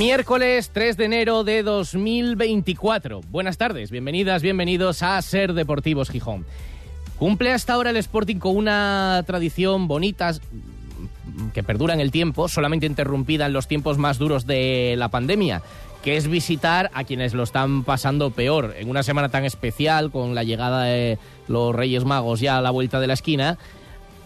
Miércoles 3 de enero de 2024. Buenas tardes, bienvenidas, bienvenidos a Ser Deportivos Gijón. Cumple hasta ahora el Sporting con una tradición bonita que perdura en el tiempo, solamente interrumpida en los tiempos más duros de la pandemia, que es visitar a quienes lo están pasando peor. En una semana tan especial, con la llegada de los Reyes Magos ya a la vuelta de la esquina,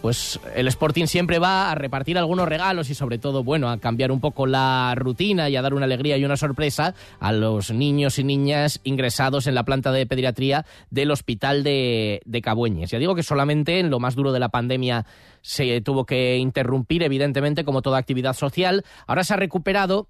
pues el Sporting siempre va a repartir algunos regalos y sobre todo, bueno, a cambiar un poco la rutina y a dar una alegría y una sorpresa a los niños y niñas ingresados en la planta de pediatría del Hospital de, de Cabueñes. Ya digo que solamente en lo más duro de la pandemia se tuvo que interrumpir, evidentemente, como toda actividad social. Ahora se ha recuperado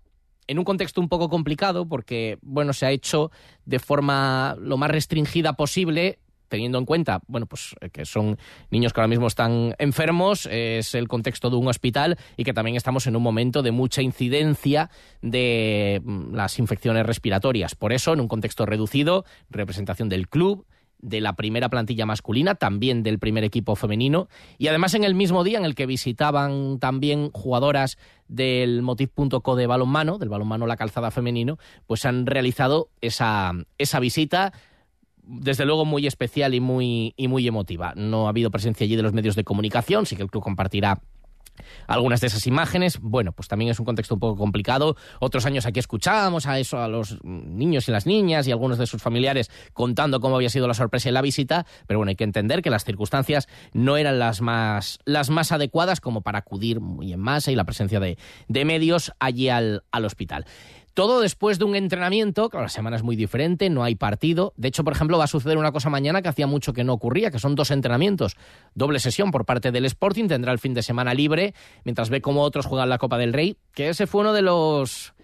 en un contexto un poco complicado porque, bueno, se ha hecho de forma lo más restringida posible teniendo en cuenta, bueno, pues eh, que son niños que ahora mismo están enfermos, es el contexto de un hospital y que también estamos en un momento de mucha incidencia de mm, las infecciones respiratorias. Por eso, en un contexto reducido, representación del club, de la primera plantilla masculina, también del primer equipo femenino, y además en el mismo día en el que visitaban también jugadoras del Motiv.co de balonmano, del balonmano La Calzada Femenino, pues han realizado esa, esa visita desde luego muy especial y muy, y muy emotiva. No ha habido presencia allí de los medios de comunicación, sí que el club compartirá algunas de esas imágenes. Bueno, pues también es un contexto un poco complicado. Otros años aquí escuchábamos a eso, a los niños y las niñas y algunos de sus familiares contando cómo había sido la sorpresa y la visita, pero bueno, hay que entender que las circunstancias no eran las más, las más adecuadas como para acudir muy en masa y la presencia de, de medios allí al, al hospital. Todo después de un entrenamiento, claro, la semana es muy diferente, no hay partido. De hecho, por ejemplo, va a suceder una cosa mañana que hacía mucho que no ocurría, que son dos entrenamientos. Doble sesión por parte del Sporting, tendrá el fin de semana libre, mientras ve cómo otros juegan la Copa del Rey, que ese fue uno de los...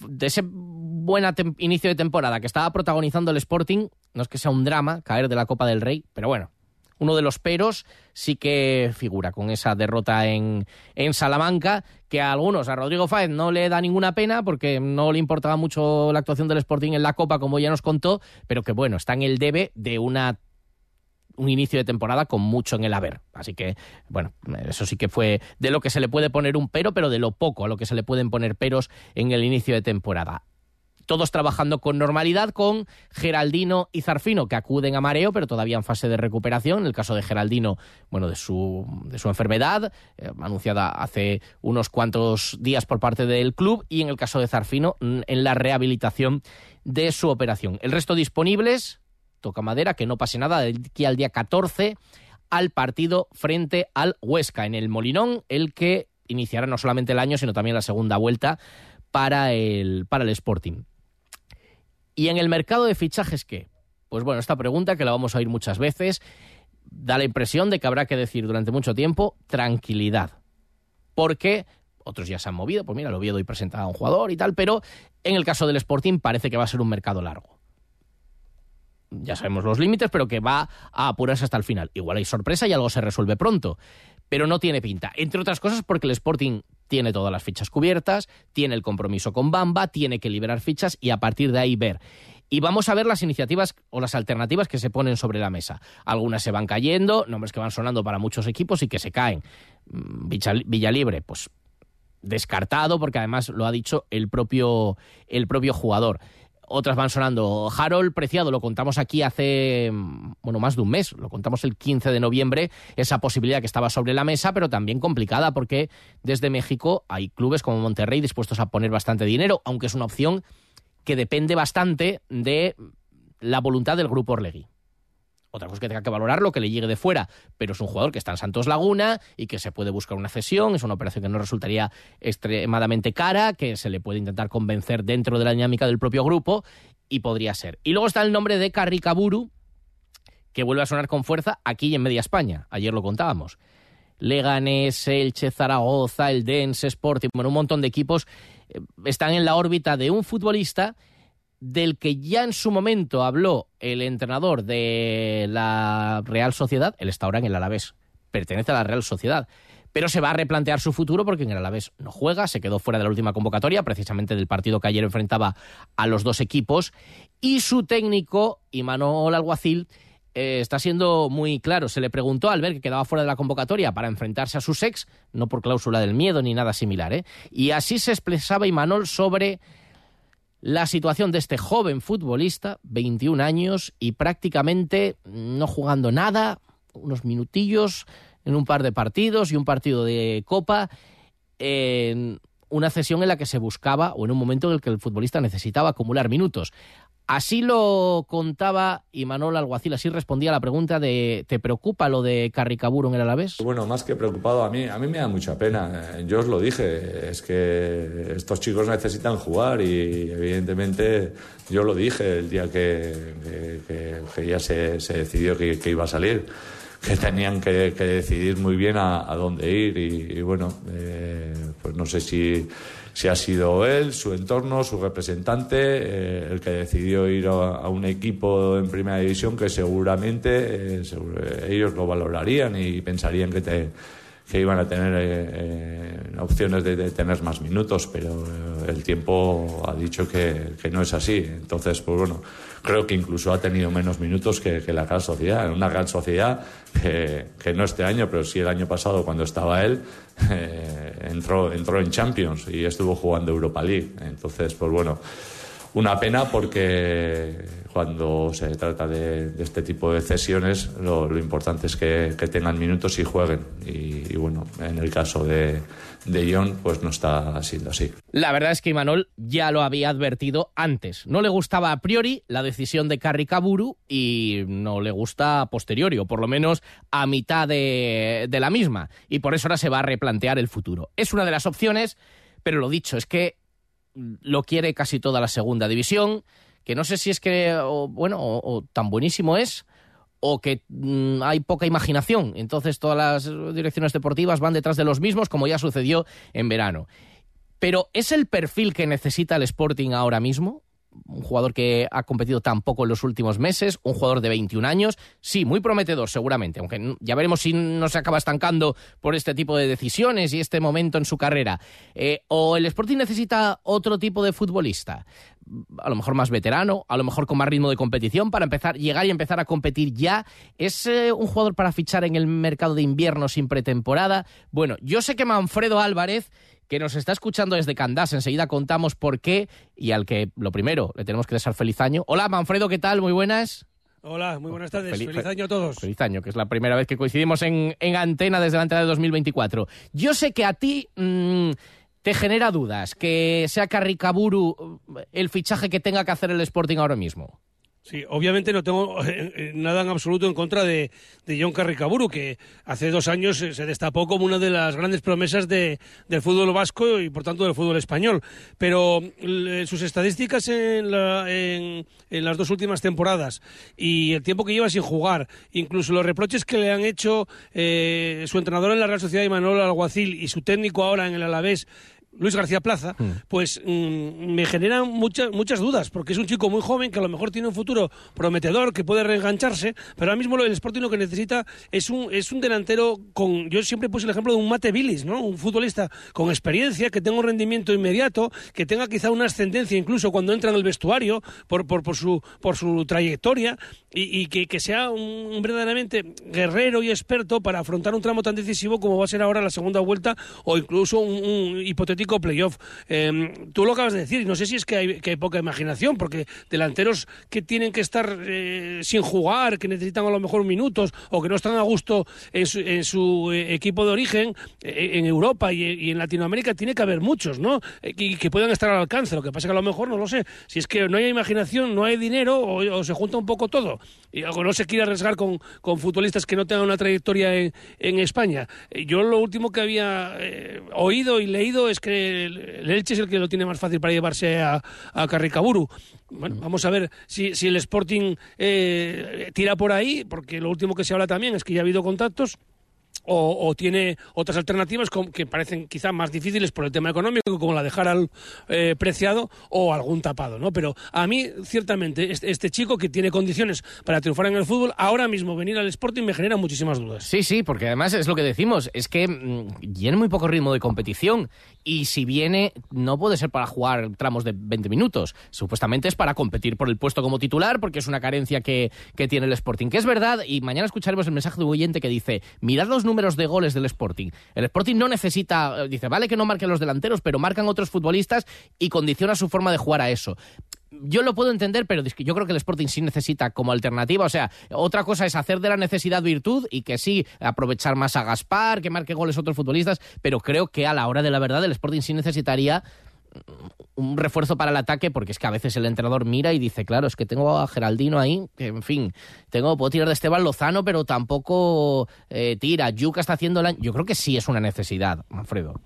de ese buen inicio de temporada que estaba protagonizando el Sporting. No es que sea un drama caer de la Copa del Rey, pero bueno, uno de los peros sí que figura con esa derrota en, en Salamanca, que a algunos, a Rodrigo Fáez, no le da ninguna pena porque no le importaba mucho la actuación del Sporting en la Copa, como ya nos contó, pero que bueno, está en el debe de una un inicio de temporada con mucho en el haber. Así que, bueno, eso sí que fue de lo que se le puede poner un pero, pero de lo poco a lo que se le pueden poner peros en el inicio de temporada todos trabajando con normalidad, con Geraldino y Zarfino, que acuden a mareo, pero todavía en fase de recuperación. En el caso de Geraldino, bueno, de su, de su enfermedad, eh, anunciada hace unos cuantos días por parte del club, y en el caso de Zarfino, mm, en la rehabilitación de su operación. El resto disponibles, toca madera, que no pase nada, de aquí al día 14 al partido frente al Huesca, en el Molinón, el que iniciará no solamente el año, sino también la segunda vuelta para el, para el Sporting. ¿Y en el mercado de fichajes qué? Pues bueno, esta pregunta que la vamos a oír muchas veces da la impresión de que habrá que decir durante mucho tiempo tranquilidad. Porque otros ya se han movido, pues mira, lo Oviedo y presentaba a un jugador y tal, pero en el caso del Sporting parece que va a ser un mercado largo. Ya sabemos los límites, pero que va a apurarse hasta el final. Igual hay sorpresa y algo se resuelve pronto, pero no tiene pinta. Entre otras cosas porque el Sporting tiene todas las fichas cubiertas, tiene el compromiso con Bamba, tiene que liberar fichas y a partir de ahí ver. Y vamos a ver las iniciativas o las alternativas que se ponen sobre la mesa. Algunas se van cayendo, nombres que van sonando para muchos equipos y que se caen. Mm, Villalibre, pues descartado, porque además lo ha dicho el propio, el propio jugador otras van sonando. Harold Preciado, lo contamos aquí hace, bueno, más de un mes, lo contamos el 15 de noviembre, esa posibilidad que estaba sobre la mesa, pero también complicada porque desde México hay clubes como Monterrey dispuestos a poner bastante dinero, aunque es una opción que depende bastante de la voluntad del grupo Orlegui. Otra cosa es que tenga que valorar lo que le llegue de fuera, pero es un jugador que está en Santos Laguna y que se puede buscar una cesión, es una operación que no resultaría extremadamente cara, que se le puede intentar convencer dentro de la dinámica del propio grupo y podría ser. Y luego está el nombre de Carricaburu, que vuelve a sonar con fuerza aquí y en media España. Ayer lo contábamos. Leganés, Elche, Zaragoza, el Dense, Sporting, bueno, un montón de equipos eh, están en la órbita de un futbolista del que ya en su momento habló el entrenador de la Real Sociedad, él está ahora en el Alavés, pertenece a la Real Sociedad, pero se va a replantear su futuro porque en el Alavés no juega, se quedó fuera de la última convocatoria, precisamente del partido que ayer enfrentaba a los dos equipos, y su técnico, Imanol Alguacil, eh, está siendo muy claro. Se le preguntó al ver que quedaba fuera de la convocatoria para enfrentarse a su ex, no por cláusula del miedo ni nada similar, ¿eh? y así se expresaba Imanol sobre la situación de este joven futbolista, 21 años, y prácticamente no jugando nada, unos minutillos en un par de partidos y un partido de copa, en una sesión en la que se buscaba o en un momento en el que el futbolista necesitaba acumular minutos. Así lo contaba Imanol Alguacil, así respondía a la pregunta de ¿te preocupa lo de Carricaburo en el Alavés? Bueno, más que preocupado, a mí, a mí me da mucha pena. Yo os lo dije, es que estos chicos necesitan jugar y evidentemente yo lo dije el día que, que, ya se, se decidió que, iba a salir que tenían que, decidir muy bien a, dónde ir. Y, bueno, eh, pues no sé si si ha sido él, su entorno, su representante, eh, el que decidió ir a, un equipo en primera división que seguramente eh, ellos lo valorarían y pensarían que, te, que iban a tener eh, opciones de, tener más minutos, pero el tiempo ha dicho que, que, no es así. Entonces, pues bueno, creo que incluso ha tenido menos minutos que, la Real Sociedad, una Real Sociedad que, que no este año, pero sí el año pasado cuando estaba él, eh, entró, entró en Champions y estuvo jugando Europa League. Entonces, pues bueno, una pena porque cuando se trata de, este tipo de cesiones lo, importante es que, tengan minutos y jueguen. Y, bueno, en el caso de, de John, pues no está siendo así. La verdad es que Imanol ya lo había advertido antes. No le gustaba a priori la decisión de Kaburu y no le gusta a posteriori, o por lo menos a mitad de, de la misma. Y por eso ahora se va a replantear el futuro. Es una de las opciones, pero lo dicho, es que lo quiere casi toda la segunda división que no sé si es que, bueno, o, tan buenísimo es, o que mm, hay poca imaginación. Entonces todas las direcciones deportivas van detrás de los mismos, como ya sucedió en verano. Pero ¿es el perfil que necesita el Sporting ahora mismo? Un jugador que ha competido tan poco en los últimos meses, un jugador de 21 años, sí, muy prometedor seguramente, aunque ya veremos si no se acaba estancando por este tipo de decisiones y este momento en su carrera. Eh, o el Sporting necesita otro tipo de futbolista, a lo mejor más veterano, a lo mejor con más ritmo de competición para empezar, llegar y empezar a competir ya. ¿Es eh, un jugador para fichar en el mercado de invierno sin pretemporada? Bueno, yo sé que Manfredo Álvarez que nos está escuchando desde Candás. Enseguida contamos por qué y al que, lo primero, le tenemos que desear feliz año. Hola, Manfredo, ¿qué tal? Muy buenas. Hola, muy buenas tardes. Feliz, año a todos. Feliz año, que es la primera vez que coincidimos en, antena desde la entrada de 2024. Yo sé que a ti mm, te genera dudas que sea Carricaburu el fichaje que tenga que hacer el Sporting ahora mismo. Sí, obviamente no tengo eh, eh, nada en absoluto en contra de, de John Carricaburu, que hace dos años se destapó como una de las grandes promesas de, del fútbol vasco y por tanto del fútbol español. Pero sus estadísticas en, en, las dos últimas temporadas y el tiempo que lleva sin jugar, incluso los reproches que le han hecho eh, su entrenador en la Real Sociedad, Manuel Alguacil, y su técnico ahora en el Alavés, Luis García Plaza, mm. pues mm, me generan muchas muchas dudas, porque es un chico muy joven que a lo mejor tiene un futuro prometedor, que puede reengancharse, pero ahora mismo el Sporting lo que necesita es un, es un delantero con, yo siempre puse el ejemplo de un Mate Billis, ¿no? Un futbolista con experiencia, que tenga un rendimiento inmediato, que tenga quizá una ascendencia incluso cuando entra en el vestuario por, por, por su, por su trayectoria y, que, que, sea un, verdaderamente guerrero y experto para afrontar un tramo tan decisivo como va a ser ahora la segunda vuelta o incluso un, un hipotético playoff. Em, tú lo acabas de decir, y no sé si es que hay, poca imaginación, porque delanteros que tienen que estar eh, sin jugar, que necesitan a lo mejor minutos o que no están a gusto en su, eh, equipo de origen, eh, en Europa y, en Latinoamérica, tiene que haber muchos, ¿no? Y que puedan estar al alcance. Lo que pasa es que a lo mejor, no lo sé, si es que no hay imaginación, no hay dinero o, se junta un poco todo. Y, o no se quiere arriesgar con, futbolistas que no tengan una trayectoria en, en España. Yo lo último que había oído y leído es que el, Elche es el que lo tiene más fácil para llevarse a, a Carricaburu. Bueno, vamos a ver si, el Sporting eh, tira por ahí, porque lo último que se habla también es que ya ha habido contactos o, tiene otras alternativas que parecen quizá más difíciles por el tema económico, como la dejar al eh, preciado o algún tapado, ¿no? Pero a mí, ciertamente, este, este, chico que tiene condiciones para triunfar en el fútbol, ahora mismo venir al Sporting me genera muchísimas dudas. Sí, sí, porque además es lo que decimos, es que mm, tiene muy poco ritmo de competición y si viene no puede ser para jugar tramos de 20 minutos, supuestamente es para competir por el puesto como titular porque es una carencia que, que tiene el Sporting, que es verdad y mañana escucharemos el mensaje de un oyente que dice, mirad los números de goles del Sporting. El Sporting no necesita, eh, dice, vale que no marquen los delanteros, pero marcan otros futbolistas y condiciona su forma de jugar a eso yo lo puedo entender, pero yo creo que el Sporting sí necesita como alternativa. O sea, otra cosa es hacer de la necesidad virtud y que sí, aprovechar más a Gaspar, que marque goles otros futbolistas, pero creo que a la hora de la verdad el Sporting sí necesitaría un refuerzo para el ataque, porque es que a veces el entrenador mira y dice, claro, es que tengo a Geraldino ahí, que en fin, tengo, puedo tirar de Esteban Lozano, pero tampoco eh, tira. Yuca está haciendo la... Yo creo que sí es una necesidad, Manfredo.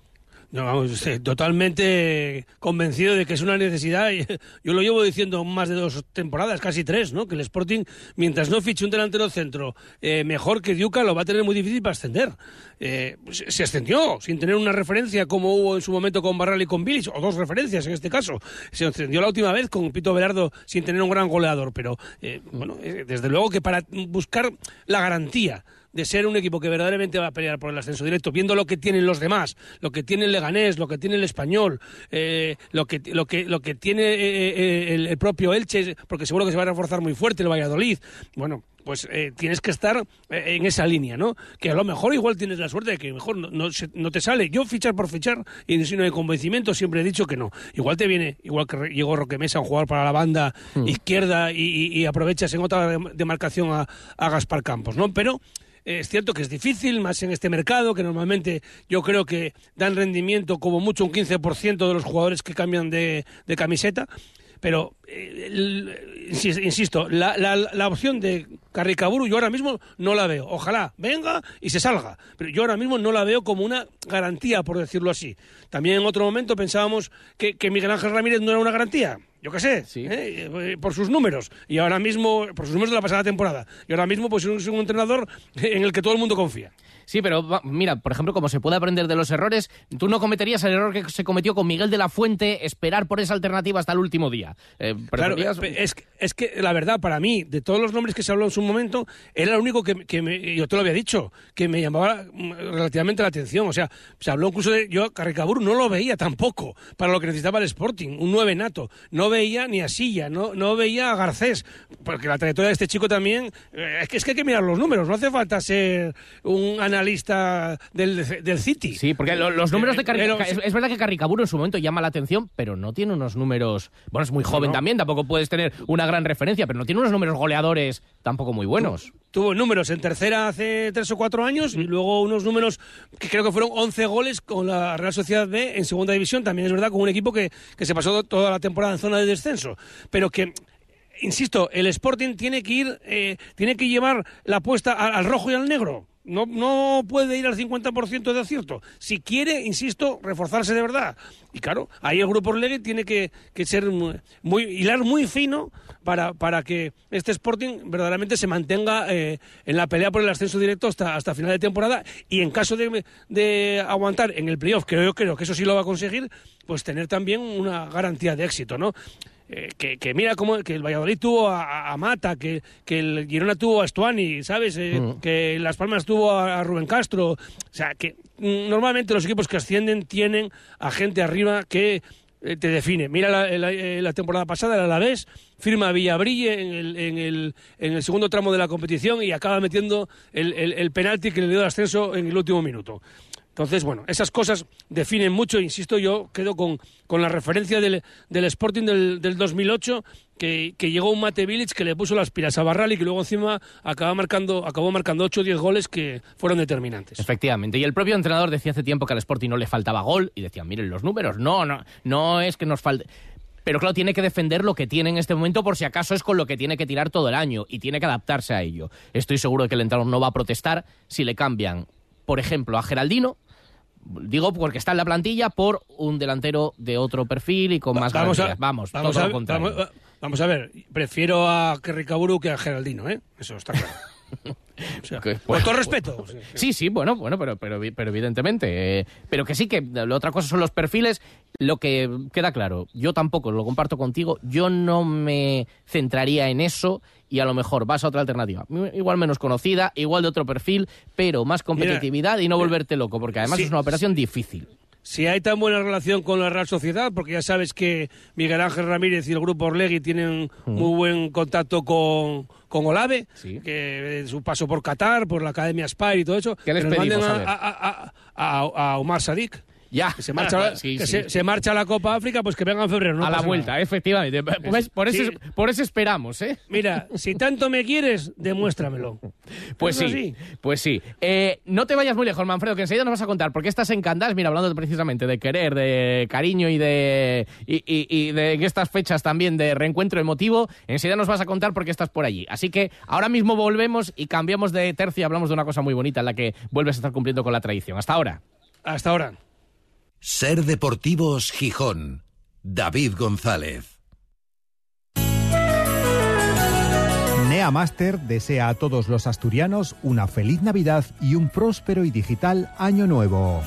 No, vamos, totalmente convencido de que es una necesidad. Yo lo llevo diciendo más de dos temporadas, casi tres, ¿no? Que el Sporting, mientras no fiche un delantero centro eh, mejor que Diuca, lo va a tener muy difícil para ascender. Eh, se ascendió sin tener una referencia como hubo en su momento con Barral y con Billich, o dos referencias en este caso. Se ascendió la última vez con Pito Velardo sin tener un gran goleador, pero eh, bueno, desde luego que para buscar la garantía de ser un equipo que verdaderamente va a pelear por el ascenso directo, viendo lo que tienen los demás, lo que tiene el Leganés, lo que tiene el Español, eh, lo, que, lo, que, lo que tiene eh, eh, el, propio Elche, porque seguro que se va a reforzar muy fuerte el Valladolid. Bueno, pues tienes que estar en esa línea, ¿no? Que a lo mejor igual tienes la suerte de que mejor no, no, te sale. Yo fichar por fichar y no de convencimiento siempre he dicho que no. Igual te viene, igual que llegó Roque Mesa, un jugador para la banda mm. izquierda y, aprovechas en otra demarcación a, a Gaspar Campos, ¿no? Pero es cierto que es difícil, más en este mercado, que normalmente yo creo que dan rendimiento como mucho un 15% de los jugadores que cambian de, camiseta. Pero, eh, insisto, la, la, opción de Carricaburu yo ahora mismo no la veo. Ojalá venga y se salga. Pero yo ahora mismo no la veo como una garantía, por decirlo así. También en otro momento pensábamos que Miguel Ángel Ramírez no era una garantía yo qué sé, ¿eh? por sus números, y ahora mismo, por sus números de la pasada temporada, y ahora mismo pues es un entrenador en el que todo el mundo confía. Sí, pero mira, por ejemplo, como se puede aprender de los errores, tú no cometerías el error que se cometió con Miguel de la Fuente, esperar por esa alternativa hasta el último día. Eh, claro, es, es, que la verdad, para mí, de todos los nombres que se habló en su momento, era el único que, yo te lo había dicho, que me llamaba mm, relativamente la atención. O sea, se habló incluso de. Yo Carricabur no lo veía tampoco para lo que necesitaba el Sporting, un nueve nato. No veía ni a Silla, no, no veía a Garcés, porque la trayectoria de este chico también. Eh, es, que, es que hay que mirar los números, no hace falta ser un analista del, del City. Sí, porque los números de Carricaburu, es, verdad que Carricaburu en su momento llama la atención, pero no tiene unos números, bueno, es muy joven también, tampoco puedes tener una gran referencia, pero no tiene unos números goleadores tampoco muy buenos. Tuvo números en tercera hace tres o cuatro años y luego unos números que creo que fueron 11 goles con la Real Sociedad B en segunda división, también es verdad con un equipo que, que se pasó toda la temporada en zona de descenso, pero que insisto, el Sporting tiene que ir, eh, tiene que llevar la apuesta al rojo y al negro. No, no puede ir al 50% de acierto. Si quiere, insisto, reforzarse de verdad. Y claro, ahí el Grupo Orlegui tiene que, ser muy, hilar muy fino para, para que este Sporting verdaderamente se mantenga eh, en la pelea por el ascenso directo hasta, hasta final de temporada. Y en caso de, de aguantar en el playoff, que yo creo que eso sí lo va a conseguir, pues tener también una garantía de éxito, ¿no? Eh, que, mira cómo que el Valladolid tuvo a, Mata, que, que, el Girona tuvo a Estuani, ¿sabes? Eh, mm. Que Las Palmas tuvo a, Rubén Castro. O sea, que mm, normalmente los equipos que ascienden tienen a gente arriba que eh, te define. Mira la, temporada pasada, el Alavés firma Villabrille en el, en, el, en el segundo tramo de la competición y acaba metiendo el, el, el penalti que le dio el ascenso en el último minuto. Entonces, bueno, esas cosas definen mucho, insisto, yo quedo con, con la referencia del, del Sporting del, del 2008, que, que, llegó un Mate Village que le puso las pilas a Barral y que luego encima acabó marcando, acabó marcando 8 o 10 goles que fueron determinantes. Efectivamente, y el propio entrenador decía hace tiempo que al Sporting no le faltaba gol y decían, miren los números, no, no, no es que nos falte pero claro, tiene que defender lo que tiene en este momento por si acaso es con lo que tiene que tirar todo el año y tiene que adaptarse a ello. Estoy seguro de que el entrenador no va a protestar si le cambian, por ejemplo, a Geraldino Digo porque está en la plantilla por un delantero de otro perfil y con más vamos vamos, vamos, a, vamos, a ver, prefiero a Kerry que a Geraldino, ¿eh? Eso está claro. O sea, Que- con todo respeto. Sí, sí, bueno, bueno, pero, pero, pero evidentemente. eh, pero que sí que la otra cosa son los perfiles. Lo que queda claro, yo tampoco lo comparto contigo, yo no me centraría en eso y a lo mejor vas a otra alternativa. Igual menos conocida, igual de otro perfil, pero más competitividad y no volverte loco, porque además Sí. es una operación difícil. Si hay tan buena relación con la Real Sociedad, porque ya sabes que Miguel Ángel Ramírez y el grupo Orlegui tienen muy buen contacto con, con Olave, Sí. que eh, su paso por Qatar, por la Academia Spire y todo eso, ¿Qué les que nos manden a- a- a Omar Sadik. Ya, Que se marcha, Sí, que sí. Se, se marcha a la Copa África, pues que venga en febrero. no a la vuelta, nada. efectivamente. Pues por, eso, Sí. por eso esperamos, ¿eh? Mira, si tanto me quieres, demuéstramelo. Pues Eso sí, sí. pues sí. Eh, no te vayas muy lejos, Manfredo, que enseguida nos vas a contar, porque estás en Candás, mira, hablando precisamente de querer, de cariño y de y, y- y de estas fechas también de reencuentro emotivo, enseguida nos vas a contar por qué estás por allí. Así que ahora mismo volvemos y cambiamos de tercio y hablamos de una cosa muy bonita en la que vuelves a estar cumpliendo con la tradición. Hasta ahora. Hasta ahora. Ser Deportivos Gijón. David González. NEA Master desea a todos los asturianos una feliz Navidad y un próspero y digital año nuevo.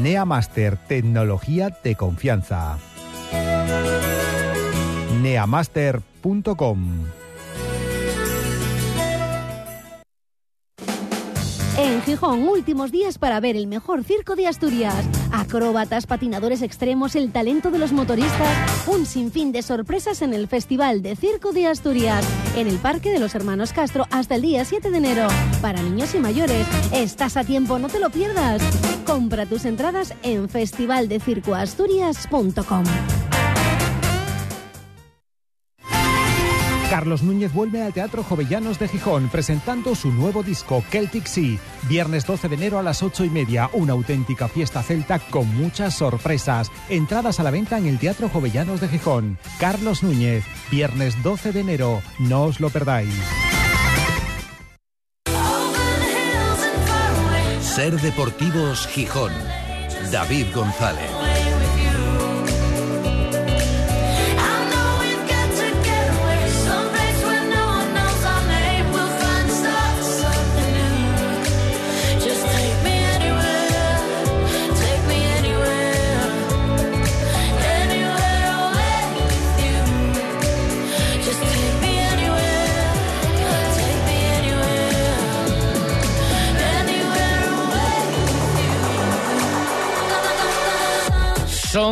NEA Master, tecnología de confianza. neamaster.com Gijón, últimos días para ver el mejor circo de Asturias. Acróbatas, patinadores extremos, el talento de los motoristas. Un sinfín de sorpresas en el Festival de Circo de Asturias. En el Parque de los Hermanos Castro hasta el día 7 de enero. Para niños y mayores. Estás a tiempo, no te lo pierdas. Compra tus entradas en festivaldecircoasturias.com. Carlos Núñez vuelve al Teatro Jovellanos de Gijón presentando su nuevo disco Celtic Sea. Viernes 12 de enero a las 8 y media, una auténtica fiesta celta con muchas sorpresas. Entradas a la venta en el Teatro Jovellanos de Gijón. Carlos Núñez, viernes 12 de enero, no os lo perdáis. Ser Deportivos Gijón. David González.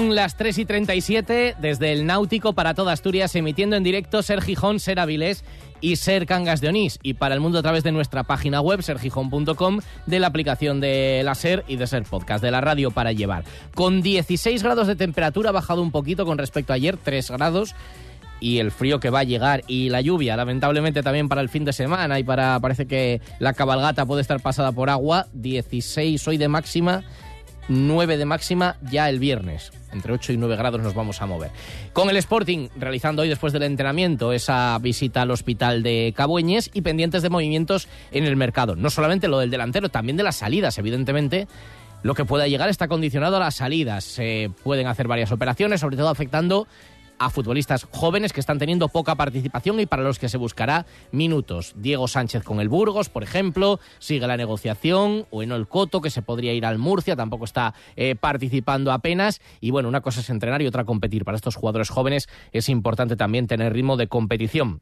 Son las 3 y 37 desde el Náutico para toda Asturias, emitiendo en directo Ser Gijón, Ser Avilés y Ser Cangas de Onís. Y para el mundo a través de nuestra página web, sergijón.com, de la aplicación de la Ser y de Ser Podcast, de la radio para llevar. Con 16 grados de temperatura, ha bajado un poquito con respecto a ayer, 3 grados. Y el frío que va a llegar y la lluvia, lamentablemente también para el fin de semana y para, parece que la cabalgata puede estar pasada por agua, 16 hoy de máxima 9 de máxima ya el viernes. Entre 8 y 9 grados nos vamos a mover. Con el Sporting realizando hoy después del entrenamiento esa visita al hospital de Cabueñes y pendientes de movimientos en el mercado. No solamente lo del delantero, también de las salidas, evidentemente. Lo que pueda llegar está condicionado a las salidas. Se pueden hacer varias operaciones, sobre todo afectando a futbolistas jóvenes que están teniendo poca participación y para los que se buscará minutos. Diego Sánchez con el Burgos, por ejemplo, sigue la negociación, o el Coto, que se podría ir al Murcia, tampoco está eh, participando apenas. Y bueno, una cosa es entrenar y otra competir. Para estos jugadores jóvenes es importante también tener ritmo de competición.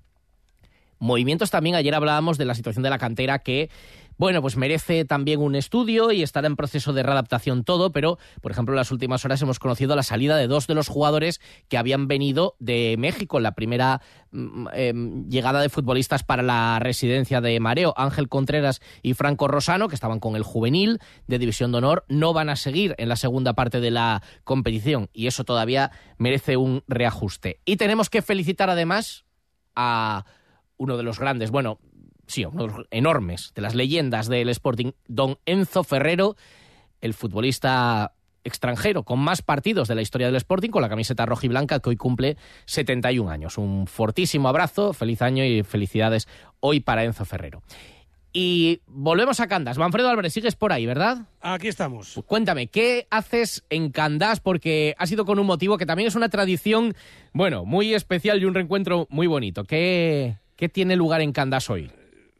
Movimientos también, ayer hablábamos de la situación de la cantera que bueno, pues merece también un estudio y estará en proceso de readaptación todo, pero, por ejemplo, en las últimas horas hemos conocido la salida de dos de los jugadores que habían venido de México, la primera mm, eh, llegada de futbolistas para la residencia de Mareo, Ángel Contreras y Franco Rosano, que estaban con el juvenil de División de Honor, no van a seguir en la segunda parte de la competición y eso todavía merece un reajuste. Y tenemos que felicitar además a uno de los grandes, bueno, sí, uno de los enormes, de las leyendas del Sporting, don Enzo Ferrero, el futbolista extranjero con más partidos de la historia del Sporting con la camiseta roja y blanca que hoy cumple 71 años. Un fortísimo abrazo, feliz año y felicidades hoy para Enzo Ferrero. Y volvemos a Candas. Manfredo Álvarez, sigues por ahí, ¿verdad? Aquí estamos. Pues cuéntame, ¿qué haces en Candás? Porque ha sido con un motivo que también es una tradición, bueno, muy especial y un reencuentro muy bonito. ¿Qué, ¿Qué tiene lugar en Candás hoy?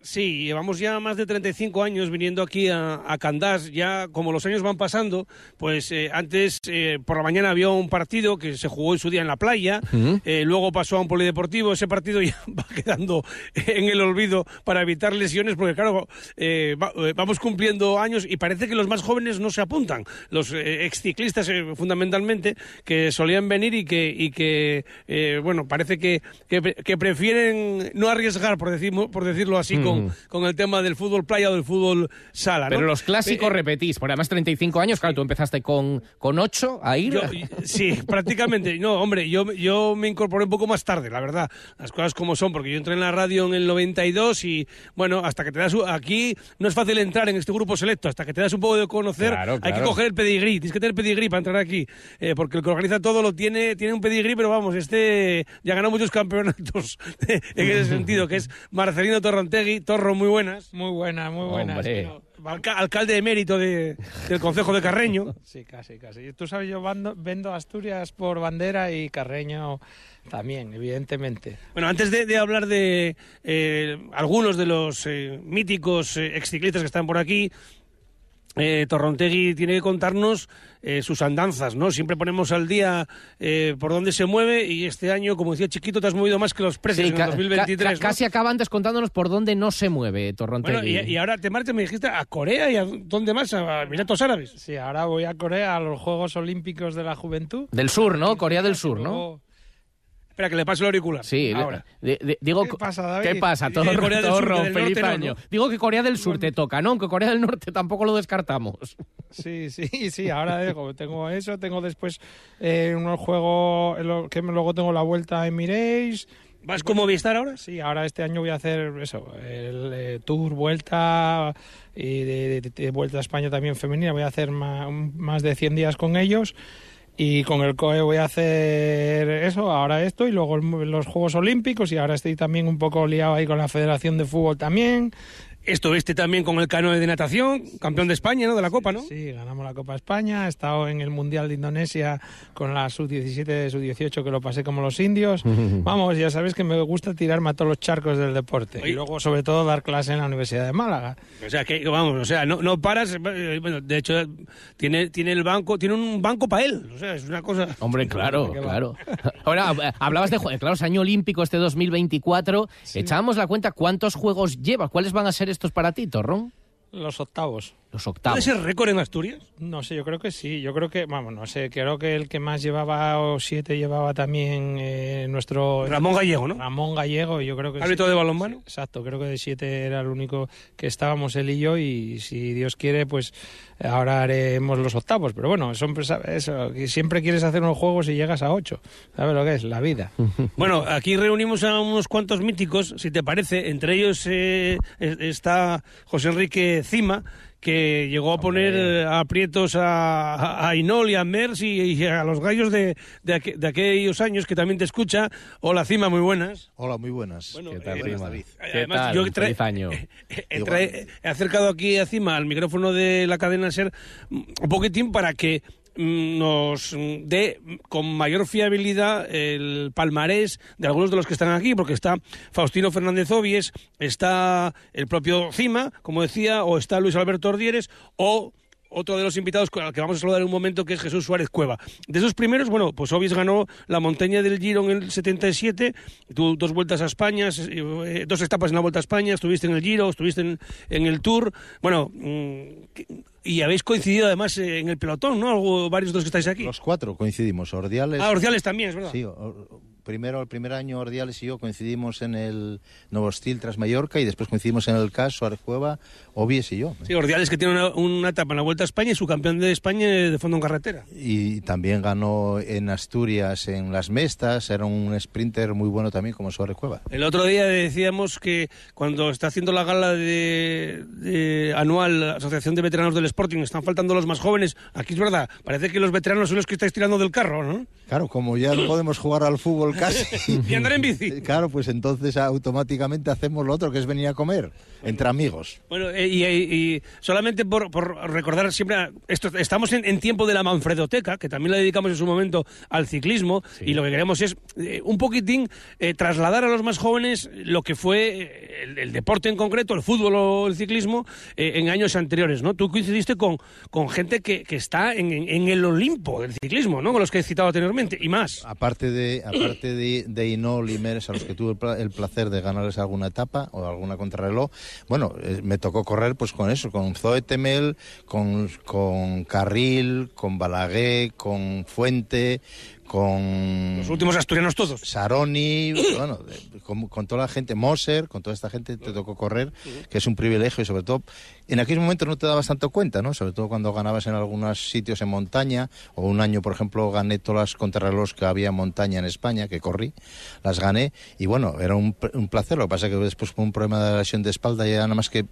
Sí, llevamos ya más de 35 años viniendo aquí a, a Candás. Ya como los años van pasando, pues eh, antes eh, por la mañana había un partido que se jugó en su día en la playa, eh, luego pasó a un polideportivo. Ese partido ya va quedando en el olvido para evitar lesiones, porque claro, eh, va- eh, vamos cumpliendo años y parece que los más jóvenes no se apuntan. Los eh, exciclistas, eh, fundamentalmente, que solían venir y que, y que eh, bueno, parece que, que, que prefieren no arriesgar, por, decirmo- por decirlo así, con, con el tema del fútbol playa o del fútbol sala. ¿no? Pero los clásicos Eh, repetís, por además 35 años, claro, tú empezaste con, con 8 a ir. Yo- sí, prácticamente. No, hombre, yo, yo me incorporé un poco más tarde, la verdad. Las cosas como son, porque yo entré en la radio en el 92 y, bueno, hasta que te das... Aquí no es fácil entrar en este grupo selecto. Hasta que te das un poco de conocer, Claro, hay que coger el pedigrí. Tienes que tener pedigrí para entrar aquí. eh, porque el que organiza todo lo tiene, tiene un pedigrí, pero vamos, este ya ganó muchos campeonatos en ese sentido, que es Marcelino Torro, muy buenas. Muy buena, muy buena. Hombre. Alca- alcalde emérito de, del Concejo de Carreño. Sí, casi, casi. Tú sabes, yo bando- vendo Asturias por bandera y Carreño también, evidentemente. Bueno, antes de, de hablar de eh, algunos de los eh, míticos eh, exciclistas que están por aquí, eh, Torrontegui tiene que contarnos eh, sus andanzas, ¿no? Siempre ponemos al día eh, por dónde se mueve y este año, como decía Chiquito, te has movido más que los precios Sí, en ca- el 2023, ca- ¿no? casi acaba antes contándonos por dónde no se mueve Bueno, Torrontegui. y, y ahora te marchas, me dijiste, a Corea y a dónde más, a Emiratos Árabes. Sí, ahora voy a Corea a los Juegos Olímpicos de la Juventud. Del sur, ¿no? Corea del Sur, ¿no? Espera, que le paso el auricular. Sí, ahora. de- de- digo, ¿Qué pasa, David? ¿Qué pasa? Que Torro, Corea del Sur, norte no, año. ¿no? Digo que Corea del Sur te toca, ¿no? Aunque Corea del Norte tampoco lo descartamos. Sí, sí, sí, ahora digo, tengo eso, tengo después eh, unos juegos, lo- que luego tengo la vuelta a Emirates. ¿Vas como Movistar ahora? Sí, ahora este año voy a hacer eso, el eh, tour, vuelta y de, de- de vuelta a España también femenina. Voy a hacer ma- más, de 100 días con ellos y con el COE voy a hacer eso, ahora esto y luego los Juegos Olímpicos y ahora estoy también un poco liado ahí con la Federación de Fútbol también. Estuviste también con el canoe de natación, campeón de España, ¿no? De la Copa, ¿no? Sí, ganamos la Copa España, he estado en el Mundial de Indonesia con la sub-17, sub-18 que lo pasé como los indios. Vamos, ya sabes que me gusta tirarme a todos los charcos del deporte Oye. y luego sobre todo dar clase en la Universidad de Málaga. O sea, que vamos, o sea, no, no paras. eh, Bueno, de hecho, tiene, tiene el banco, tiene un banco para él. O sea, es una cosa. Hombre, claro, claro. Ahora, eh, hablabas de juegos, claro, es año olímpico este 2024. Echábamos la cuenta cuántos juegos llevas. ¿Cuáles van a ser estos para ti, Torrón? Los octavos. Los ¿Puede octavos. ser récord en Asturias? No sé, yo creo que sí. Yo creo que, vamos, no sé, creo que el que más llevaba o siete llevaba también eh, nuestro Ramón Gallego, ¿no? Ramón Gallego. Yo creo que Árbitro sí. de balonmano. Exacto, creo que de siete era el único que estábamos él y yo y si Dios quiere, pues ahora haremos los octavos. Pero bueno, son, pues, eso, que siempre quieres hacer unos juegos y llegas a ocho. ¿Sabes lo que es? La vida. Bueno, aquí reunimos a unos cuantos míticos, si te parece. Entre ellos eh, es- está José Enrique Cima, que llegó a poner eh, aprietos a, a, Inol y a Mers y, y a los gallos de, de, aqu- de aquellos años que también te escucha. Hola Cima, muy buenas. Hola, muy buenas. Bueno, ¿Qué tal, eh? David. ¿Qué Además, tal? yo trae- Feliz año. he, trae- he acercado aquí a Cima al micrófono de la cadena Ser un poquitín para que nos dé con mayor fiabilidad el palmarés de algunos de los que están aquí, porque está Faustino Fernández Obies, está el propio Cima, como decía, o está Luis Alberto Ordieres, o otro de los invitados al que vamos a saludar en un momento, que es Jesús Suárez Cueva. De esos primeros, bueno, pues Obies ganó la montaña del Giro en el 77, tú dos vueltas a España, eh, dos etapas en la Vuelta a España, estuviste en el Giro, estuviste en, en el Tour, bueno, mm, y habéis coincidido además eh, en el pelotón, ¿no? Algo, varios de los que estáis aquí. Los cuatro coincidimos. Ordiales. Ah, Orciales también, es verdad. Sí, o- primero, el primer año Ordiales y yo coincidimos en el Nuevo Steel tras Mallorca y después coincidimos en el CAS, Suárez Cueva, Obies y yo. Sí, Ordiales que tiene una, una etapa en la Vuelta a España y su campeón de España de fondo en carretera. Y también ganó en Asturias en las Mestas, era un sprinter muy bueno también como Suárez Cueva. El otro día decíamos que cuando está haciendo la gala de, de anual la Asociación de Veteranos del Sporting están faltando los más jóvenes. Aquí es verdad, parece que los veteranos son los que estáis tirando del carro, ¿no? Claro, como ya no podemos jugar al fútbol casi. y andar en bici. Claro, pues entonces automáticamente hacemos lo otro, que es venir a comer, entre amigos. Bueno, eh, y, y- y solamente por, por recordar siempre, esto, estamos en, en tiempo de la Manfredoteca, que también la dedicamos en su momento al ciclismo, y lo que queremos es eh, un poquitín eh, trasladar a los más jóvenes lo que fue eh, el, el deporte en concreto, el fútbol o el ciclismo, eh, en años anteriores, ¿no? Tú coincidiste con, con gente que, que está en, en- en el Olimpo del ciclismo, ¿no? Con los que he citado anteriormente, y más. Aparte de aparte de, de Inol y Meres, a los que tuve el placer de ganarles alguna etapa o alguna contrarreloj, bueno, eh, me tocó correr pues con eso, con Zoe Temel, con, con Carril, con Balaguer, con Fuente, con Los últimos asturianos todos. Saroni, bueno, con, con toda la gente, Moser, con toda esta gente te tocó correr, que es un privilegio y sobre todo en aquel momento no te dabas tanto cuenta, ¿no? Sobre todo cuando ganabas en algunos sitios en montaña o un año, por ejemplo, gané todas las contrarrelojes que había en montaña en España, que corrí, las gané y bueno, era un, un placer, lo que pasa es que después con un problema de lesión de espalda ya nada más que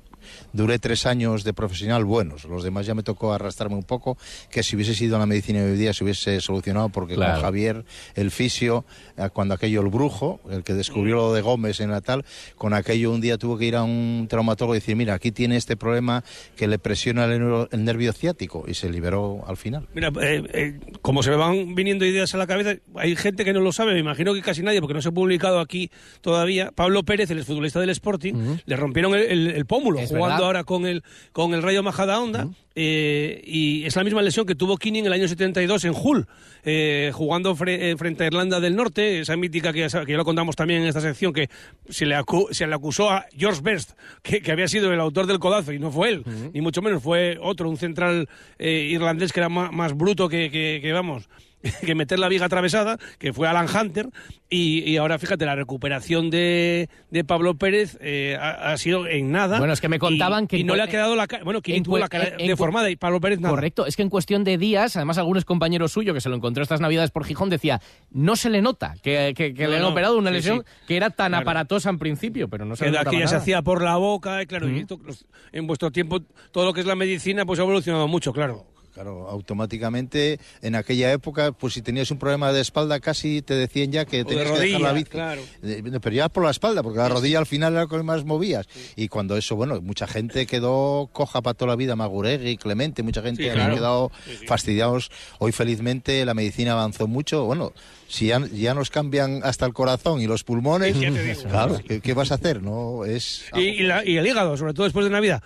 duré tres años de profesional buenos, los demás ya me tocó arrastrarme un poco, que si hubiese sido la medicina de hoy día se hubiese solucionado porque Claro. con Javier, el fisio, eh, cuando aquello el brujo, el que descubrió lo de Gómez en Natal, con aquello un día tuvo que ir a un traumatólogo y decir, mira, aquí tiene este problema que le presiona el, nervio ciático y se liberó al final. Mira, eh, eh, como se me van viniendo ideas a la cabeza, hay gente que no lo sabe, me imagino que casi nadie, porque no se ha publicado aquí todavía. Pablo Pérez, el futbolista del Sporting, le rompieron el, el- el pómulo Es jugando ahora con el, con el Rayo Majadahonda. eh, y es la misma lesión que tuvo Kini en el año 72 en Hull, eh, jugando fre- eh, frente a Irlanda del Norte, esa mítica que ya, que ya lo contamos también en esta sección, que se le, acu- se le acusó a George Best, que, que había sido el autor del codazo, y no fue él, ni mucho menos, fue otro, un central eh, irlandés que era ma- más, bruto que- que, vamos, que meter la viga atravesada, que fue Alan Hunter, y, y ahora fíjate, la recuperación de, de Pablo Pérez eh, ha, ha sido en nada. Bueno, es que me contaban y- que Y no le ha quedado la cara, bueno, en tuvo la cara en- deformada y Pablo Pérez nada. Correcto, es que en cuestión de días, además algunos compañeros suyos que se lo encontró estas navidades por Gijón decía, no se le nota que, que- que No, le han no, operado una sí, lesión sí. que era tan Claro. aparatosa en principio, pero no se que, le notaba que ya se nada. hacía por la boca, y claro, y esto, los- en vuestro tiempo todo lo que es la medicina pues ha evolucionado mucho, claro. Claro, automáticamente en aquella época, pues si tenías un problema de espalda, casi te decían ya que de tenías que dejar rodilla, la bici. claro. Pero ya por la espalda, porque la rodilla al final era lo que más movías. Y cuando eso, bueno, mucha gente quedó coja para toda la vida, Maguregui, Clemente, mucha gente Sí, claro. quedado fastidiados. Hoy felizmente la medicina avanzó mucho. Bueno, si ya, ya nos cambian hasta el corazón y los pulmones, digo. claro, ¿qué, qué vas a hacer? No es Y, y la- y el hígado, sobre todo después de Navidad.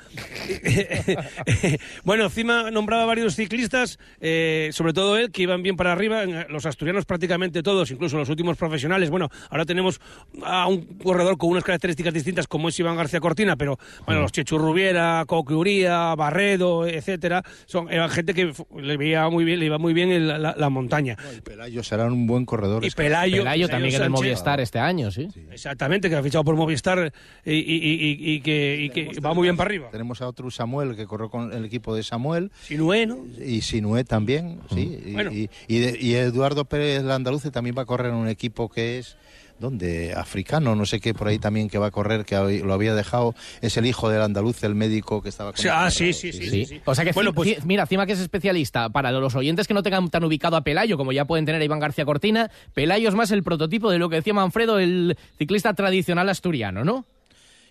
bueno, encima nombraba varios ciclistas, eh, sobre todo él, que iban bien para arriba, en- los asturianos prácticamente todos, incluso los últimos profesionales. Bueno, ahora tenemos a un corredor con unas características distintas como es Iván García Cortina, pero bueno, los Chechu Rubiera, Coque Uría, Barredo, etcétera, son eran gente que le veía muy bien, le iba muy bien en la, montaña. Y Pelayo será un buen corredor. Y es que- Pelayo, Pelayo también en el Sánchez. Movistar este año, sí. Exactamente, que ha fichado por Movistar y, y- y- y- y que, y que va muy bien para arriba. Tenemos a otro Samuel que corrió con el equipo de Samuel. Sinué, ¿no? Y Sinué también, sí. Y, Bueno. y, y de- y Eduardo Pérez Landaluce también va a correr en un equipo que es, ¿dónde? Africano, no sé qué, por ahí también que va a correr, que hoy lo había dejado. Es el hijo del Andaluce, el médico que estaba con Sí, ah, sí, sí, sí, Sí. sí. O sea que, Bueno, pues- mira, Cima que es especialista, para los oyentes que no tengan tan ubicado a Pelayo, como ya pueden tener a Iván García Cortina, Pelayo es más el prototipo de lo que decía Manfredo, el ciclista tradicional asturiano, ¿no?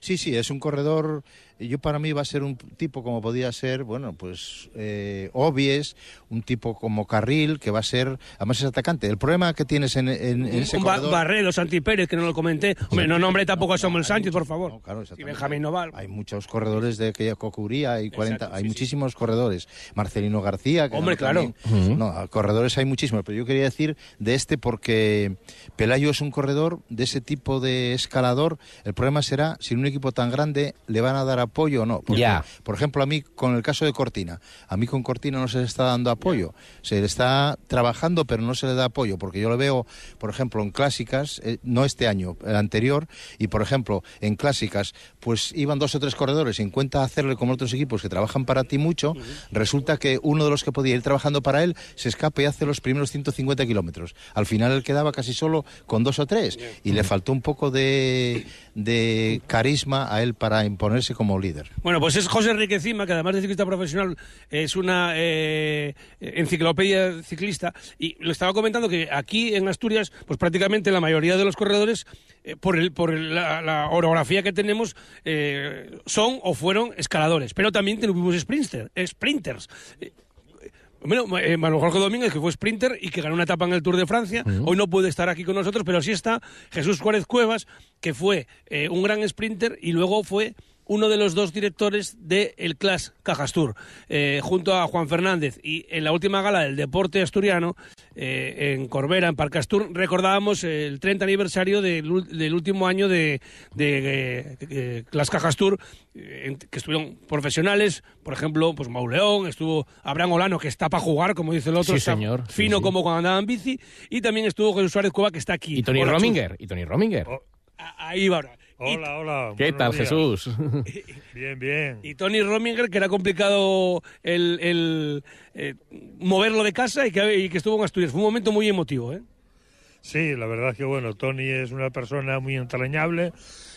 Sí, sí, es un corredor. Yo para mí va a ser un tipo como podía ser, bueno, pues eh, Obies, un tipo como Carril, que va a ser, además es atacante. El problema que tienes en, en- en ese un ba- corredor... Barredo, Santi Pérez, que no lo comenté. Hombre, no nombre tampoco a Samuel Sánchez, por favor. No, claro, y. Benjamín Noval. Hay muchos corredores de aquella cocuría, hay 40, Exacto, hay sí, sí. muchísimos corredores. Marcelino García, que Hombre, ganó también. No, corredores hay muchísimos, pero yo quería decir de este porque Pelayo es un corredor de ese tipo de escalador. El problema será si en un equipo tan grande le van a dar apoyo o no. Porque. Por ejemplo, a mí con el caso de Cortina, a mí con Cortina no se le está dando apoyo. Se le está trabajando, pero no se le da apoyo, porque yo lo veo, por ejemplo, en clásicas, eh, no este año, el anterior, y por ejemplo, en clásicas, pues iban dos o tres corredores y en cuenta hacerle como otros equipos que trabajan para ti mucho, resulta que uno de los que podía ir trabajando para él se escapa y hace los primeros 150 kilómetros. Al final él quedaba casi solo con dos o tres y le faltó un poco de, de carisma a él para imponerse como líder. Bueno, pues es José Enrique Cima, que además de ciclista profesional es una eh, enciclopedia ciclista. Y lo estaba comentando que aquí en Asturias, pues prácticamente la mayoría de los corredores, eh, por, el, por la orografía que tenemos, eh, son o fueron escaladores. Pero también tuvimos sprinter, sprinters. Bueno, eh, Manuel Jorge Domínguez, que fue sprinter y que ganó una etapa en el Tour de Francia, hoy no puede estar aquí con nosotros, pero sí está. Jesús Juárez Cuevas, que fue eh, un gran sprinter y luego fue uno de los dos directores del Class Cajastur, eh, junto a Juan Fernández. Y en la última gala del deporte asturiano, eh, en Corbera, en Parcastur, recordábamos el 30 aniversario del, del último año de, de, eh, eh, Class Cajastur, eh, en- que estuvieron profesionales, por ejemplo, pues Mauleón, estuvo Abraham Olano, que está para jugar, como dice el otro, Sí, señor. Sí, fino sí. como cuando andaba en bici, y también estuvo Jesús Suárez Cueva, que está aquí. Y Tony. Rominger. Y Tony Rominger. A- Ahí va ahora. Hola, hola. ¿Qué tal, días. Jesús? Bien, bien. Y Tony Rominger, que era complicado el, el, eh, moverlo de casa y que, y que estuvo en Asturias. Fue un momento muy emotivo, ¿eh? Sí, la verdad que bueno, Tony es una persona muy entrañable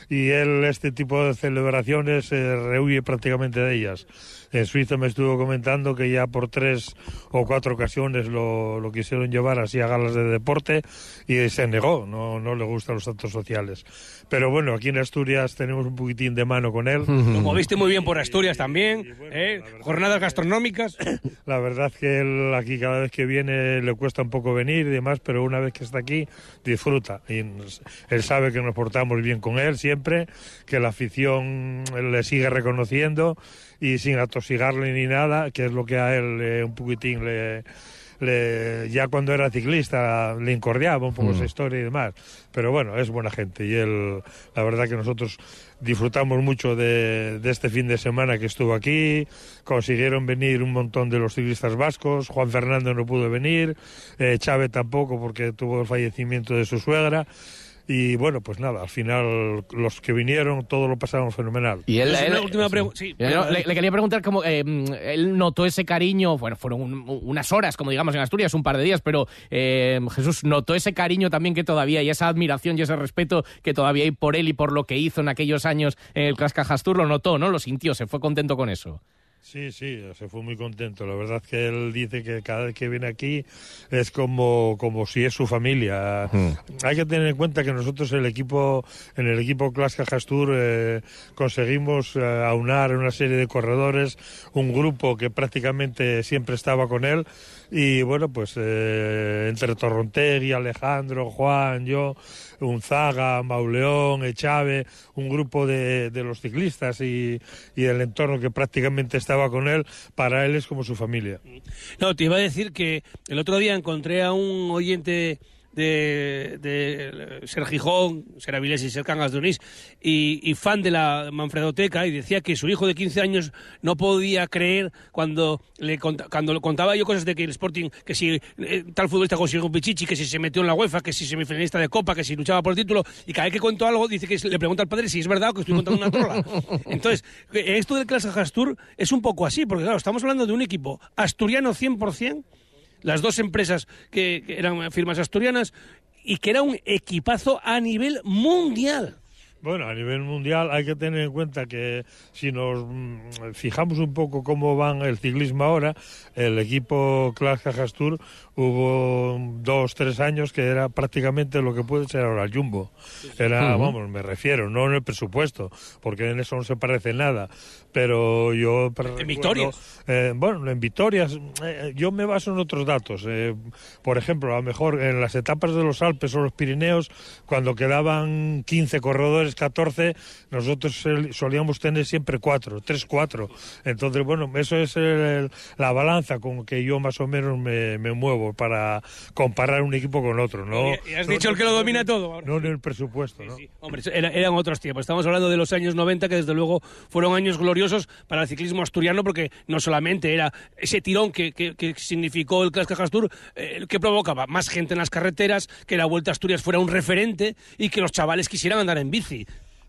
y él este tipo de celebraciones se rehuye prácticamente de ellas. En Suiza me estuvo comentando que ya por tres o cuatro ocasiones lo, lo quisieron llevar así a galas de deporte y se negó, no, no le gustan los actos sociales. Pero bueno, aquí en Asturias tenemos un poquitín de mano con él. Lo moviste muy bien por Asturias también, ¿eh? Jornadas gastronómicas. La verdad que él aquí cada vez que viene le cuesta un poco venir y demás, pero una vez que está aquí disfruta. Y él sabe que nos portamos bien con él siempre, que la afición le sigue reconociendo y sin atosigarle ni nada, que es lo que a él eh, un poquitín le, le- ya cuando era ciclista le incordiaba un poco esa historia y demás. Pero bueno, es buena gente y él, la verdad que nosotros disfrutamos mucho de, de este fin de semana que estuvo aquí. Consiguieron venir un montón de los ciclistas vascos. Juan Fernando no pudo venir, eh, Chávez tampoco porque tuvo el fallecimiento de su suegra. Y bueno, pues nada, al final los que vinieron todos lo pasaron fenomenal. Y él, él- última pregunta. Sí, Yo le, le quería preguntar cómo eh, mm, él notó ese cariño, bueno, fueron un- unas horas, como digamos en Asturias, un par de días, pero eh, Jesús notó ese cariño también que todavía, y esa admiración y ese respeto que todavía hay por él y por lo que hizo en aquellos años en el Clas Cajastur, lo notó, ¿no? Lo sintió, se fue contento con eso. Sí, sí, se fue muy contento. La verdad que él dice que cada vez que viene aquí es como, como si es su familia. Hay que tener en cuenta que nosotros el equipo, en el equipo Class Cajastur eh, conseguimos eh, aunar una serie de corredores, un grupo que prácticamente siempre estaba con él y bueno, pues eh, entre Torrontegui, Alejandro, Juan, yo, Unzaga, Mauleón, Echave, un grupo de, de los ciclistas y, y el entorno que prácticamente estaba con él, para él es como su familia. No, te iba a decir que el otro día encontré a un oyente de, de Ser Gijón, Ser Avilés y Ser Cangas de Onís, y, y fan de la Manfredoteca, y decía que su hijo de 15 años no podía creer cuando le cont- cuando le contaba yo cosas de que el Sporting, que si eh, tal futbolista consiguió un pichichi, que si se metió en la UEFA, que si semifinalista de Copa, que si luchaba por el título, y cada vez que contó algo dice que le pregunta al padre si es verdad o que estoy contando una trola. Entonces, esto del Clase Hastur es un poco así, porque claro, estamos hablando de un equipo asturiano 100%, las dos empresas que, eran firmas asturianas y que era un equipazo a nivel mundial. Bueno, a nivel mundial hay que tener en cuenta que si nos mm, fijamos un poco cómo van el ciclismo ahora, el equipo Clash Cajas Tour hubo dos, tres años que era prácticamente lo que puede ser ahora el Jumbo. Era, vamos, me refiero, no en el presupuesto, porque en eso no se parece nada. Pero yo... En victorias. Eh, bueno, en victorias, eh, yo me baso en otros datos. Eh, por ejemplo, a lo mejor en las etapas de los Alpes o los Pirineos, cuando quedaban 15 corredores, 14, nosotros sol- solíamos tener siempre 4, 3, 4. Entonces, bueno, eso es el- la balanza con que yo más o menos me, me muevo para comparar un equipo con otro. ¿no? Y- has No- dicho el que lo domina todo ahora. No en el presupuesto, ¿no? Sí, hombre, era- eran otros tiempos. Estamos hablando de los años 90, que desde luego fueron años gloriosos para el ciclismo asturiano, porque no solamente era ese tirón que, que- que significó el Clash Cajas Tour, eh, que provocaba más gente en las carreteras, que la Vuelta a Asturias fuera un referente y que los chavales quisieran andar en bici.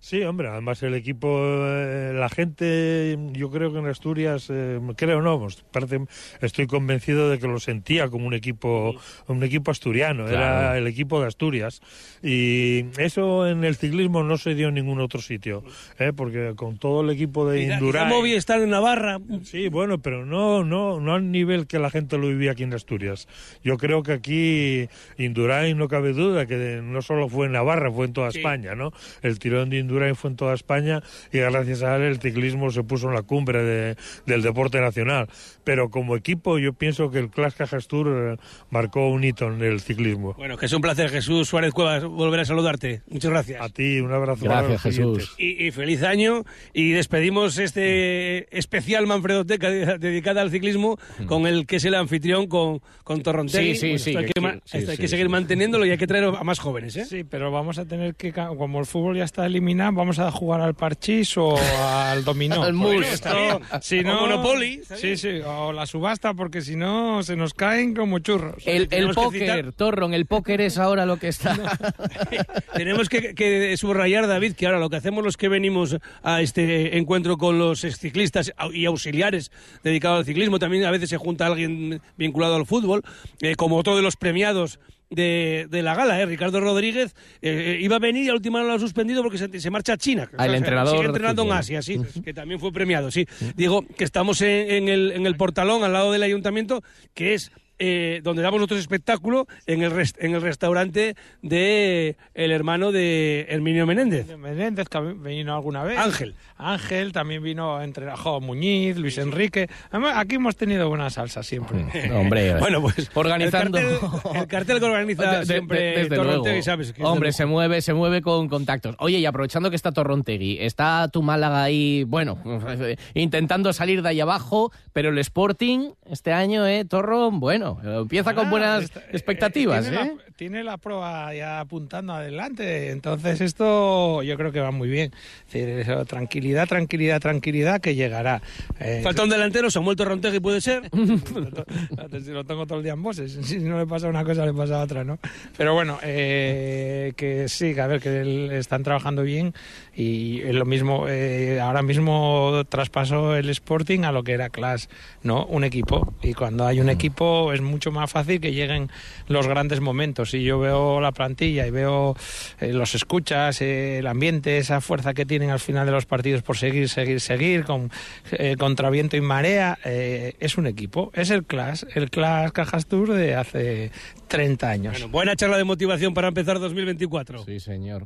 Sí, hombre, además el equipo, eh, la gente, yo creo que en Asturias, eh, creo no, pues, parece, estoy convencido de que lo sentía como un equipo, un equipo asturiano, Claro. era el equipo de Asturias. Y eso en el ciclismo no se dio en ningún otro sitio, ¿eh? porque con todo el equipo de Indurain... quizá Movistar en Navarra. Sí, bueno, pero no, no, no al nivel que la gente lo vivía aquí en Asturias. Yo creo que aquí Indurain no cabe duda que no solo fue en Navarra, fue en toda Sí. España, ¿no? El tirón de Indurain fue en toda España y gracias a él el ciclismo se puso en la cumbre de- del deporte nacional. Pero como equipo yo pienso que el Clash Cajas Tour eh, marcó un hito en el ciclismo. Bueno, que es un placer, Jesús Suárez Cuevas, volver a saludarte. Muchas gracias. A ti, un abrazo. Gracias, Jesús. Y, y feliz año y despedimos este especial Manfredoteca de- dedicada al ciclismo con el que es el anfitrión con, con Torrontegui. Sí, sí, Bueno, sí, esto hay que- sí, esto hay sí, que sí. seguir manteniéndolo y hay que traer a más jóvenes, ¿eh? Sí, pero vamos a tener que, como el fútbol ya está eliminado, vamos a jugar al parchís o al dominó. Al mus. esto, si O no, Monopoly, Sí, sí, o la subasta, porque si no se nos caen como churros. El, el Tenemos que póker, citar- Torron, el póker es ahora lo que está. Tenemos que, que subrayar, David, que ahora lo que hacemos los que venimos a este encuentro con los ciclistas y auxiliares dedicados al ciclismo, también a veces se junta alguien vinculado al fútbol, eh, como otro de los premiados. De, de la gala, ¿eh? Ricardo Rodríguez eh, iba a venir y al último lo ha suspendido porque se, se marcha a China. Ah, el O sea, entrenador Sigue entrenando en. Asia, sí, que también fue premiado, sí. Digo que estamos en, en el, en el portalón al lado del ayuntamiento, que es eh, donde damos otro espectáculo en el, rest- en el restaurante de el hermano de Herminio Menéndez. Menéndez, que vino alguna vez. Ángel. Ángel, también vino entre Jo Muñiz, Luis Enrique. Además, aquí hemos tenido buena salsa siempre. Hombre, Bueno, pues organizando. El cartel, el cartel que organiza De- de- siempre desde Torrontegui, luego. ¿sabes? Que es Hombre, de- se mueve, se mueve con contactos. Oye, y aprovechando que está Torrontegui, está tu Málaga ahí, bueno, intentando salir de ahí abajo, pero el Sporting este año, eh, Torron, bueno, empieza con Ah, buenas está- eh, expectativas, tiene ¿eh? La, tiene la prueba ya apuntando adelante, entonces esto yo creo que va muy bien. Es decir, eso, tranquilidad, tranquilidad, tranquilidad, que llegará. Eh, Falta un delantero, Samuel Torrontegui puede ser. si lo tengo todo el día en voces, si no le pasa una cosa, le pasa otra, ¿no? Pero bueno, eh, que sí, que a ver, que están trabajando bien y es lo mismo, eh, ahora mismo traspasó el Sporting a lo que era Class, ¿no? Un equipo. Y cuando hay un equipo es mucho más fácil que lleguen los grandes momentos. Si yo veo la plantilla y veo eh, los escuchas, eh, el ambiente, esa fuerza que tienen al final de los partidos por seguir, seguir, seguir, con, eh, contra viento y marea, eh, es un equipo. Es el Class, el Class Cajas Tour de hace 30 años. Bueno, buena charla de motivación para empezar 2024. Sí, señor.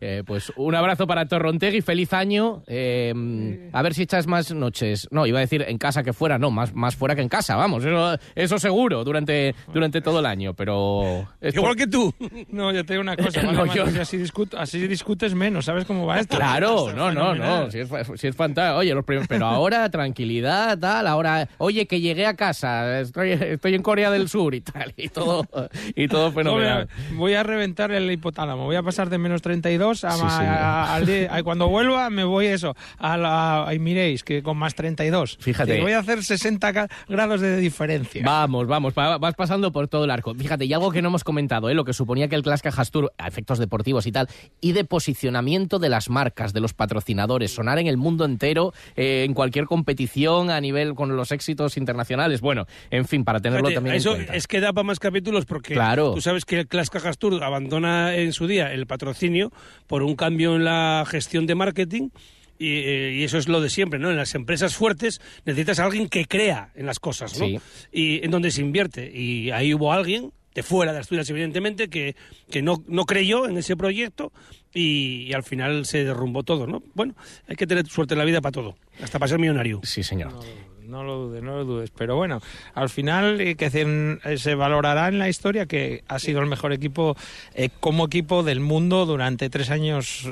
Eh, pues un abrazo para Torrontegui, feliz año. Eh, a ver si echas más noches. No, iba a decir en casa que fuera, no, más, más fuera que en casa, vamos, eso, eso seguro, durante, durante todo el año, pero... por- Igual que tú. No, yo te digo una cosa, vale, No, yo- si así, discut- así discutes menos, ¿sabes cómo va esto? Claro, no, no, no, si es, si es fantástico. Oye, los prim- pero ahora tranquilidad, tal, ahora, oye, que llegué a casa, estoy, estoy en Corea del Sur y tal, y todo, y todo No, fenomenal. voy, a, voy a reventar el hipotálamo, voy a pasar de menos 32 a, Sí, ma- señor. a- al día- a- cuando vuelva me voy eso, a la, y miréis que con más 32. Fíjate. Que voy a hacer 60 ca- grados de diferencia. Vamos, vamos, va- vas pasando por todo el arco. Fíjate, y algo que no hemos comentado, ¿eh? lo que suponía que el Clash Cajas Tour, a efectos deportivos y tal, y de posicionamiento de las marcas, de los patrocinadores, sonar en el mundo entero, eh, en cualquier competición a nivel con los éxitos internacionales. Bueno, en fin, para tenerlo Fíjate, también eso en cuenta. es que da para más capítulos porque Claro. tú sabes que el Clash Cajas Tour abandona en su día el patrocinio por un cambio en la gestión de marketing y, eh, y eso es lo de siempre, ¿no? En las empresas fuertes necesitas a alguien que crea en las cosas, ¿no? Sí. Y en donde se invierte. Y ahí hubo alguien de fuera de Asturias, evidentemente, que, que no, no creyó en ese proyecto y, y al final se derrumbó todo, ¿no? Bueno, hay que tener suerte en la vida para todo, hasta para ser millonario. Sí, señor. No lo dudes, no lo dudes. Pero bueno, al final eh, que eh, se valorará en la historia que ha sido el mejor equipo eh, como equipo del mundo durante tres años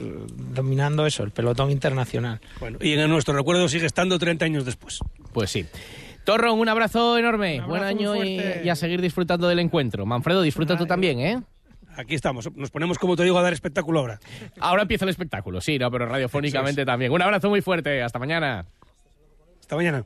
dominando eso, el pelotón internacional. Bueno, y en nuestro recuerdo sigue estando 30 años después. Pues sí. Torron, un abrazo enorme. Un Buen año y a seguir disfrutando del encuentro. Manfredo, disfruta tú también, ¿eh? Aquí estamos, nos ponemos, como te digo, a dar espectáculo ahora. Ahora empieza el espectáculo, sí, no, pero radiofónicamente también. Un abrazo muy fuerte. Hasta mañana. Hasta mañana.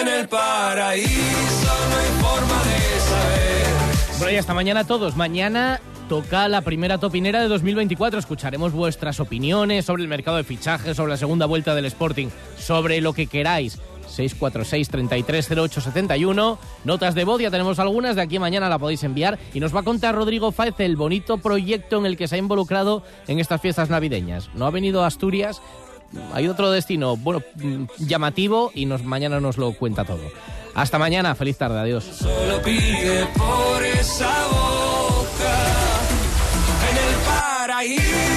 En el paraíso no hay forma de saber. Y hasta mañana a todos. Mañana toca la primera topinera de 2024. Escucharemos vuestras opiniones sobre el mercado de fichajes, sobre la segunda vuelta del Sporting, sobre lo que queráis. 646-330871. Notas de voz, ya tenemos algunas, de aquí a mañana la podéis enviar. Y nos va a contar Rodrigo Fáez el bonito proyecto en el que se ha involucrado en estas fiestas navideñas. No ha venido a Asturias, hay otro destino, bueno, mm, llamativo y nos, mañana nos lo cuenta todo. Hasta mañana, feliz tarde, adiós. Solo pide por esa boca en el paraíso.